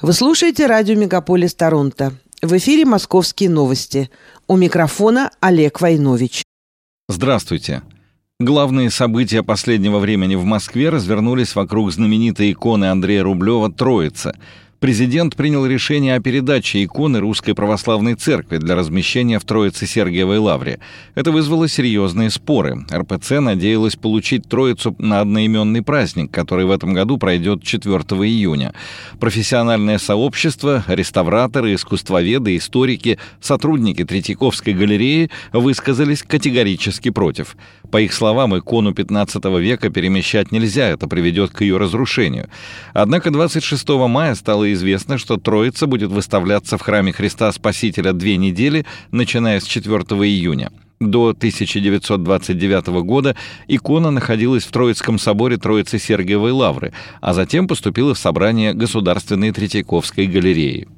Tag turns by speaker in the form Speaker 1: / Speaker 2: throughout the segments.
Speaker 1: Вы слушаете радио «Мегаполис Торонто». В эфире «Московские новости». У микрофона Олег Войнович.
Speaker 2: Здравствуйте. Главные события последнего времени в Москве развернулись вокруг знаменитой иконы Андрея Рублева «Троица», президент принял решение о передаче иконы Русской Православной Церкви для размещения в Троице Сергиевой Лавре. Это вызвало серьезные споры. РПЦ надеялась получить Троицу на одноименный праздник, который в этом году пройдет 4 июня. Профессиональное сообщество, реставраторы, искусствоведы, историки, сотрудники Третьяковской галереи высказались категорически против. По их словам, икону 15 века перемещать нельзя, это приведет к ее разрушению. Однако 26 мая стало известно, что Троица будет выставляться в храме Христа Спасителя две недели, начиная с 4 июня. До 1929 года икона находилась в Троицком соборе Троицы Сергиевой Лавры, а затем поступила в собрание Государственной Третьяковской галереи.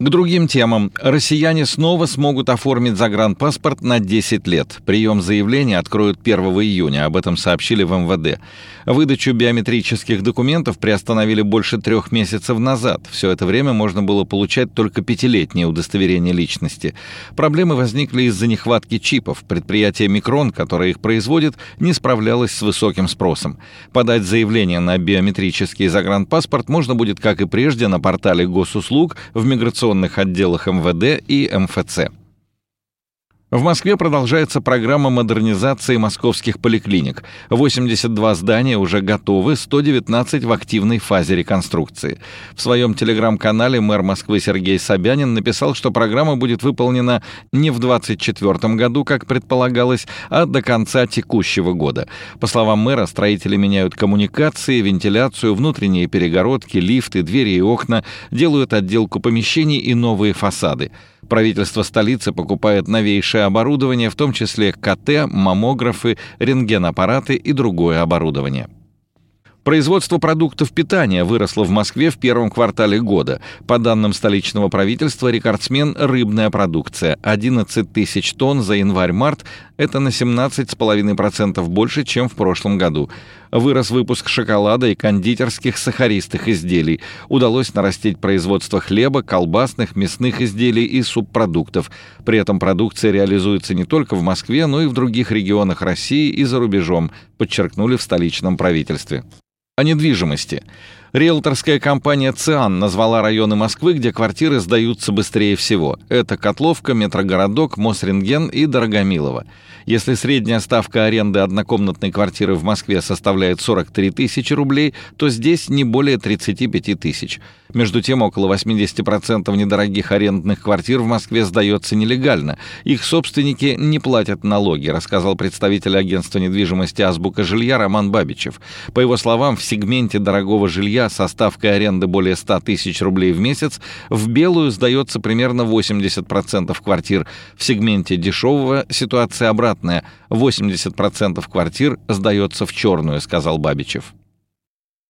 Speaker 2: К другим темам. Россияне снова смогут оформить загранпаспорт на 10 лет. Прием заявления откроют 1 июня, об этом сообщили в МВД. Выдачу биометрических документов приостановили больше трех месяцев назад. Все это время можно было получать только пятилетнее удостоверение личности. Проблемы возникли из-за нехватки чипов. Предприятие «Микрон», которое их производит, не справлялось с высоким спросом. Подать заявление на биометрический загранпаспорт можно будет, как и прежде, на портале госуслуг в миграционном информационных отделах МВД и МФЦ. В Москве продолжается программа модернизации московских поликлиник. 82 здания уже готовы, 119 в активной фазе реконструкции. В своем телеграм-канале мэр Москвы Сергей Собянин написал, что программа будет выполнена не в 2024 году, как предполагалось, а до конца текущего года. По словам мэра, строители меняют коммуникации, вентиляцию, внутренние перегородки, лифты, двери и окна, делают отделку помещений и новые фасады. Правительство столицы покупает новейшее оборудование, в том числе КТ, маммографы, рентгенаппараты и другое оборудование. Производство продуктов питания выросло в Москве в первом квартале года. По данным столичного правительства, рекордсмен – рыбная продукция. 11 тысяч тонн за январь-март – это на 17,5% больше, чем в прошлом году. Вырос выпуск шоколада и кондитерских сахаристых изделий. Удалось нарастить производство хлеба, колбасных, мясных изделий и субпродуктов. При этом продукция реализуется не только в Москве, но и в других регионах России и за рубежом, подчеркнули в столичном правительстве о недвижимости. Риэлторская компания «Циан» назвала районы Москвы, где квартиры сдаются быстрее всего. Это Котловка, Метрогородок, Мосренген и Дорогомилово. Если средняя ставка аренды однокомнатной квартиры в Москве составляет 43 тысячи рублей, то здесь не более 35 тысяч. Между тем, около 80% недорогих арендных квартир в Москве сдается нелегально. Их собственники не платят налоги, рассказал представитель агентства недвижимости «Азбука жилья» Роман Бабичев. По его словам, в сегменте дорогого жилья со ставкой аренды более 100 тысяч рублей в месяц в белую сдается примерно 80% квартир. В сегменте дешевого ситуация обратная обратное. 80% квартир сдается в черную, сказал Бабичев.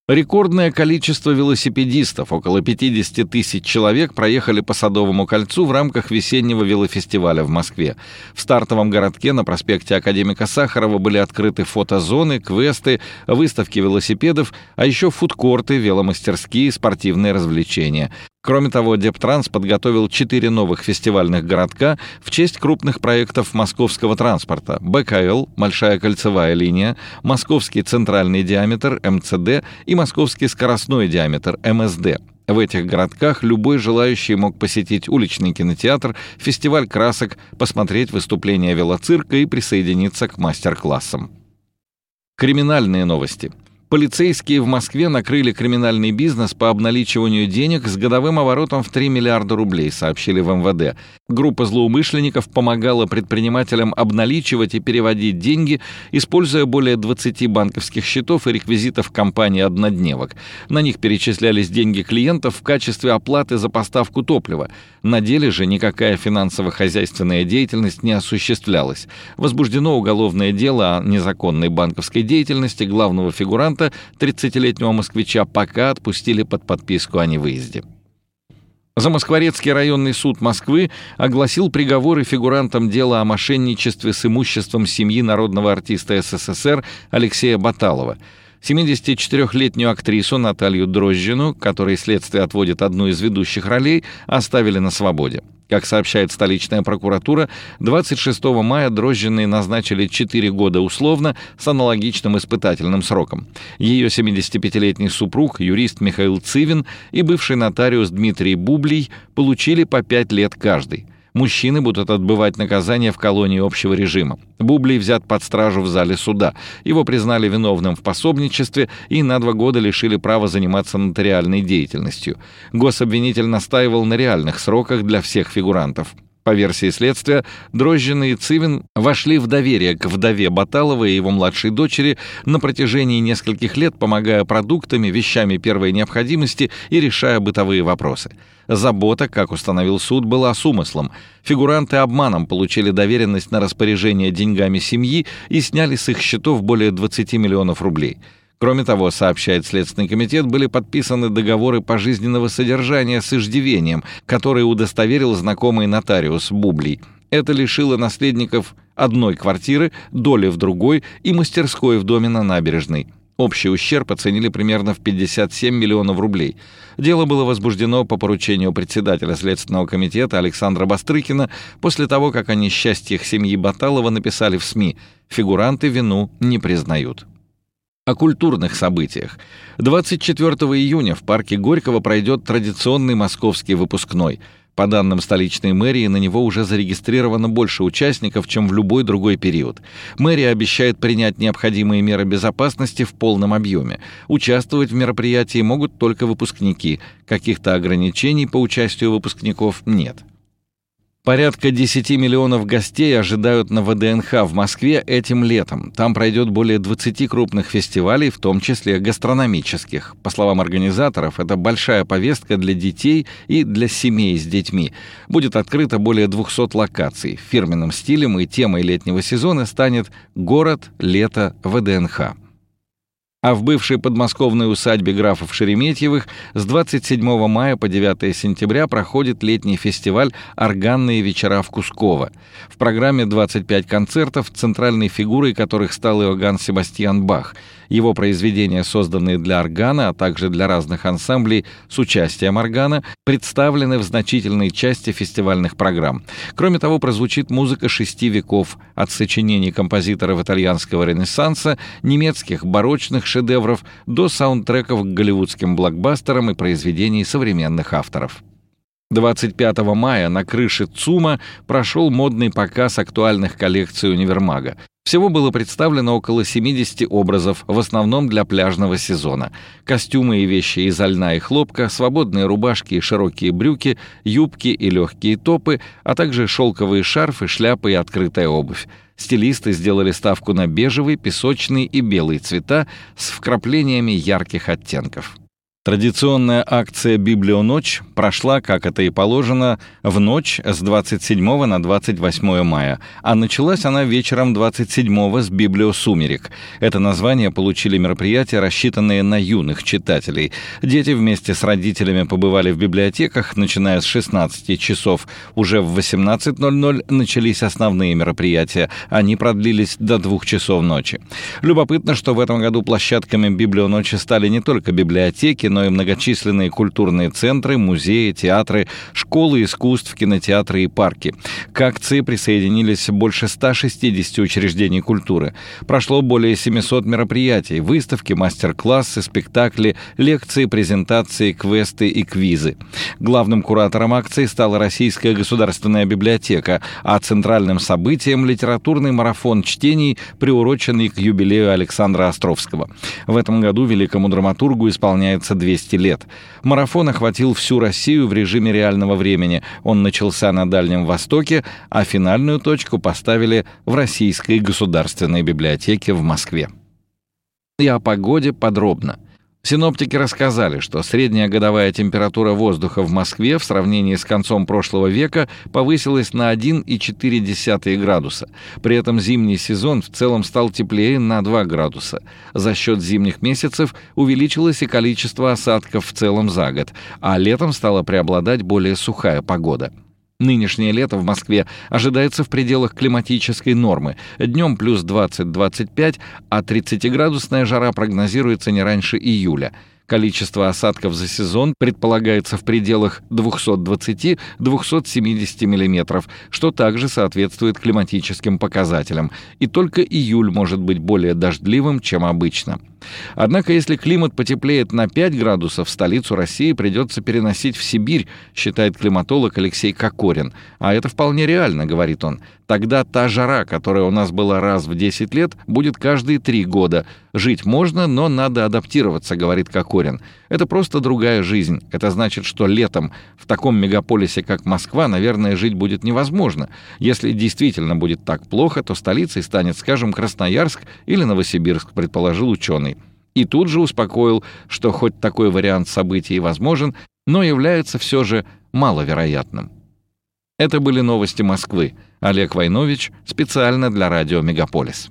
Speaker 2: Рекордное количество велосипедистов, около 50 тысяч человек, проехали по Садовому кольцу в рамках весеннего велофестиваля в Москве. В стартовом городке на проспекте Академика Сахарова были открыты фотозоны, квесты, выставки велосипедов, а еще фудкорты, веломастерские, спортивные развлечения. Кроме того, Дептранс подготовил четыре новых фестивальных городка в честь крупных проектов московского транспорта БКЛ, Большая кольцевая линия, Московский центральный диаметр, МЦД и Московский скоростной диаметр, МСД. В этих городках любой желающий мог посетить уличный кинотеатр, фестиваль красок, посмотреть выступления велоцирка и присоединиться к мастер-классам. Криминальные новости – Полицейские в Москве накрыли криминальный бизнес по обналичиванию денег с годовым оборотом в 3 миллиарда рублей, сообщили в МВД. Группа злоумышленников помогала предпринимателям обналичивать и переводить деньги, используя более 20 банковских счетов и реквизитов компании «Однодневок». На них перечислялись деньги клиентов в качестве оплаты за поставку топлива. На деле же никакая финансово-хозяйственная деятельность не осуществлялась. Возбуждено уголовное дело о незаконной банковской деятельности главного фигуранта фигуранта, 30-летнего москвича, пока отпустили под подписку о невыезде. Замоскворецкий районный суд Москвы огласил приговоры фигурантам дела о мошенничестве с имуществом семьи народного артиста СССР Алексея Баталова – 74-летнюю актрису Наталью Дрожжину, которой следствие отводит одну из ведущих ролей, оставили на свободе. Как сообщает столичная прокуратура, 26 мая Дрожжиной назначили 4 года условно с аналогичным испытательным сроком. Ее 75-летний супруг, юрист Михаил Цивин и бывший нотариус Дмитрий Бублий получили по 5 лет каждый – Мужчины будут отбывать наказание в колонии общего режима. Бублий взят под стражу в зале суда. Его признали виновным в пособничестве и на два года лишили права заниматься нотариальной деятельностью. Гособвинитель настаивал на реальных сроках для всех фигурантов. По версии следствия, Дрожжин и Цивин вошли в доверие к вдове Баталова и его младшей дочери на протяжении нескольких лет, помогая продуктами, вещами первой необходимости и решая бытовые вопросы. Забота, как установил суд, была с умыслом. Фигуранты обманом получили доверенность на распоряжение деньгами семьи и сняли с их счетов более 20 миллионов рублей. Кроме того, сообщает Следственный комитет, были подписаны договоры пожизненного содержания с иждивением, которые удостоверил знакомый нотариус Бублий. Это лишило наследников одной квартиры, доли в другой и мастерской в доме на набережной. Общий ущерб оценили примерно в 57 миллионов рублей. Дело было возбуждено по поручению председателя Следственного комитета Александра Бастрыкина после того, как о несчастьях семьи Баталова написали в СМИ. Фигуранты вину не признают. О культурных событиях. 24 июня в парке Горького пройдет традиционный московский выпускной. По данным столичной мэрии, на него уже зарегистрировано больше участников, чем в любой другой период. Мэрия обещает принять необходимые меры безопасности в полном объеме. Участвовать в мероприятии могут только выпускники. Каких-то ограничений по участию выпускников нет. Порядка 10 миллионов гостей ожидают на ВДНХ в Москве этим летом. Там пройдет более 20 крупных фестивалей, в том числе гастрономических. По словам организаторов, это большая повестка для детей и для семей с детьми. Будет открыто более 200 локаций. Фирменным стилем и темой летнего сезона станет «Город, лето, ВДНХ». А в бывшей подмосковной усадьбе графов Шереметьевых с 27 мая по 9 сентября проходит летний фестиваль «Органные вечера в Кусково». В программе 25 концертов, центральной фигурой которых стал Иоганн Себастьян Бах – его произведения, созданные для органа, а также для разных ансамблей с участием органа, представлены в значительной части фестивальных программ. Кроме того, прозвучит музыка шести веков, от сочинений композиторов итальянского ренессанса, немецких барочных шедевров до саундтреков к голливудским блокбастерам и произведений современных авторов. 25 мая на крыше ЦУМа прошел модный показ актуальных коллекций универмага. Всего было представлено около 70 образов, в основном для пляжного сезона. Костюмы и вещи из льна и хлопка, свободные рубашки и широкие брюки, юбки и легкие топы, а также шелковые шарфы, шляпы и открытая обувь. Стилисты сделали ставку на бежевый, песочный и белый цвета с вкраплениями ярких оттенков. Традиционная акция «Библионочь» прошла, как это и положено, в ночь с 27 на 28 мая, а началась она вечером 27 с «Библиосумерек». Это название получили мероприятия, рассчитанные на юных читателей. Дети вместе с родителями побывали в библиотеках, начиная с 16 часов. Уже в 18.00 начались основные мероприятия. Они продлились до 2 часов ночи. Любопытно, что в этом году площадками «Библионочи» стали не только библиотеки, но и многочисленные культурные центры, музеи, театры, школы искусств, кинотеатры и парки. К акции присоединились больше 160 учреждений культуры. Прошло более 700 мероприятий, выставки, мастер-классы, спектакли, лекции, презентации, квесты и квизы. Главным куратором акции стала Российская государственная библиотека, а центральным событием – литературный марафон чтений, приуроченный к юбилею Александра Островского. В этом году великому драматургу исполняется 200 лет. Марафон охватил всю Россию в режиме реального времени. Он начался на Дальнем Востоке, а финальную точку поставили в Российской государственной библиотеке в Москве. И о погоде подробно – Синоптики рассказали, что средняя годовая температура воздуха в Москве в сравнении с концом прошлого века повысилась на 1,4 градуса. При этом зимний сезон в целом стал теплее на 2 градуса. За счет зимних месяцев увеличилось и количество осадков в целом за год, а летом стала преобладать более сухая погода. Нынешнее лето в Москве ожидается в пределах климатической нормы. Днем плюс 20-25, а 30-градусная жара прогнозируется не раньше июля. Количество осадков за сезон предполагается в пределах 220-270 мм, что также соответствует климатическим показателям. И только июль может быть более дождливым, чем обычно. Однако, если климат потеплеет на 5 градусов, столицу России придется переносить в Сибирь, считает климатолог Алексей Кокорин. А это вполне реально, говорит он. Тогда та жара, которая у нас была раз в 10 лет, будет каждые 3 года. Жить можно, но надо адаптироваться, говорит Кокорин. Это просто другая жизнь. Это значит, что летом в таком мегаполисе, как Москва, наверное, жить будет невозможно. Если действительно будет так плохо, то столицей станет, скажем, Красноярск или Новосибирск, предположил ученый. И тут же успокоил, что хоть такой вариант событий возможен, но является все же маловероятным. Это были новости Москвы. Олег Войнович специально для радио «Мегаполис».